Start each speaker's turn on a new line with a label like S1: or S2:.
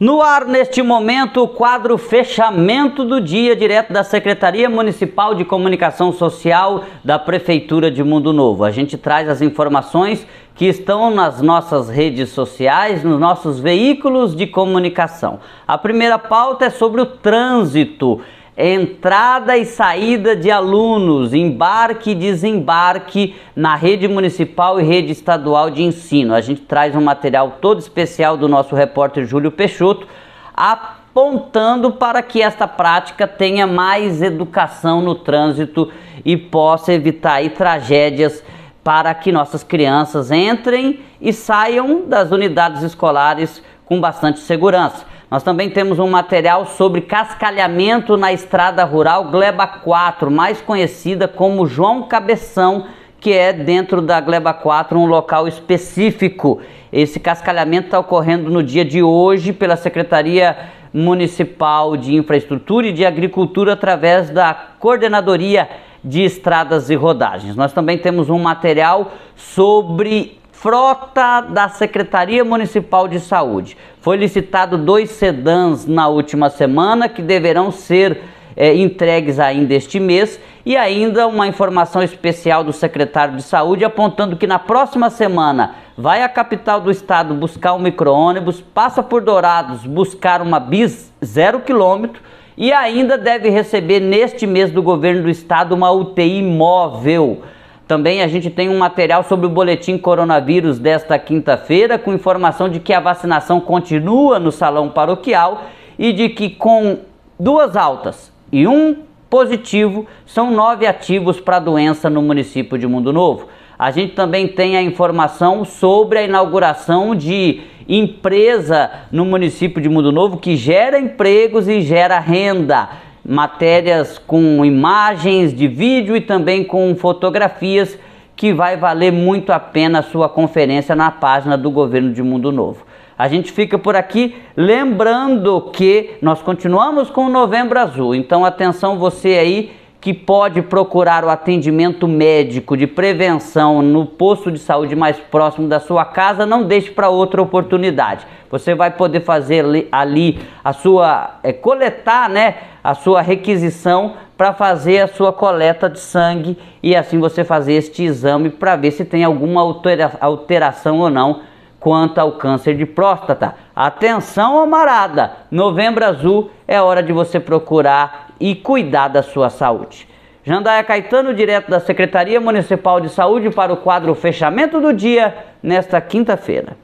S1: No ar, neste momento, o quadro Fechamento do Dia, direto da Secretaria Municipal de Comunicação Social da Prefeitura de Mundo Novo. A gente traz as informações que estão nas nossas redes sociais, nos nossos veículos de comunicação. A primeira pauta é sobre o trânsito entrada e saída de alunos, embarque e desembarque na rede municipal e rede estadual de ensino. A gente traz um material todo especial do nosso repórter Júlio Peixoto, apontando para que esta prática tenha mais educação no trânsito e possa evitar aí tragédias para que nossas crianças entrem e saiam das unidades escolares com bastante segurança. Nós também temos um material sobre cascalhamento na estrada rural Gleba 4, mais conhecida como João Cabeção, que é dentro da Gleba 4 um local específico. Esse cascalhamento está ocorrendo no dia de hoje pela Secretaria Municipal de Infraestrutura e de Agricultura através da Coordenadoria de Estradas e Rodagens. Nós também temos um material sobre frota da Secretaria Municipal de Saúde. Foi licitado dois sedãs na última semana que deverão ser é, entregues ainda este mês e ainda uma informação especial do secretário de Saúde apontando que na próxima semana vai à capital do estado buscar um micro-ônibus, passa por Dourados buscar uma bis zero quilômetro e ainda deve receber neste mês do governo do estado uma UTI móvel. Também a gente tem um material sobre o boletim coronavírus desta quinta-feira, com informação de que a vacinação continua no salão paroquial e de que com duas altas e um positivo, são nove ativos para a doença no município de Mundo Novo. A gente também tem a informação sobre a inauguração de empresa no município de Mundo Novo que gera empregos e gera renda matérias com imagens de vídeo e também com fotografias que vai valer muito a pena a sua conferência na página do Governo de Mundo Novo. A gente fica por aqui lembrando que nós continuamos com o Novembro Azul. Então atenção você aí que pode procurar o atendimento médico de prevenção no posto de saúde mais próximo da sua casa, não deixe para outra oportunidade. Você vai poder fazer ali a sua é, coletar, né, a sua requisição para fazer a sua coleta de sangue e assim você fazer este exame para ver se tem alguma altera alteração ou não quanto ao câncer de próstata. Atenção, amarada! Novembro Azul é hora de você procurar e cuidar da sua saúde. Jandaia Caetano, direto da Secretaria Municipal de Saúde, para o quadro Fechamento do Dia, nesta quinta-feira.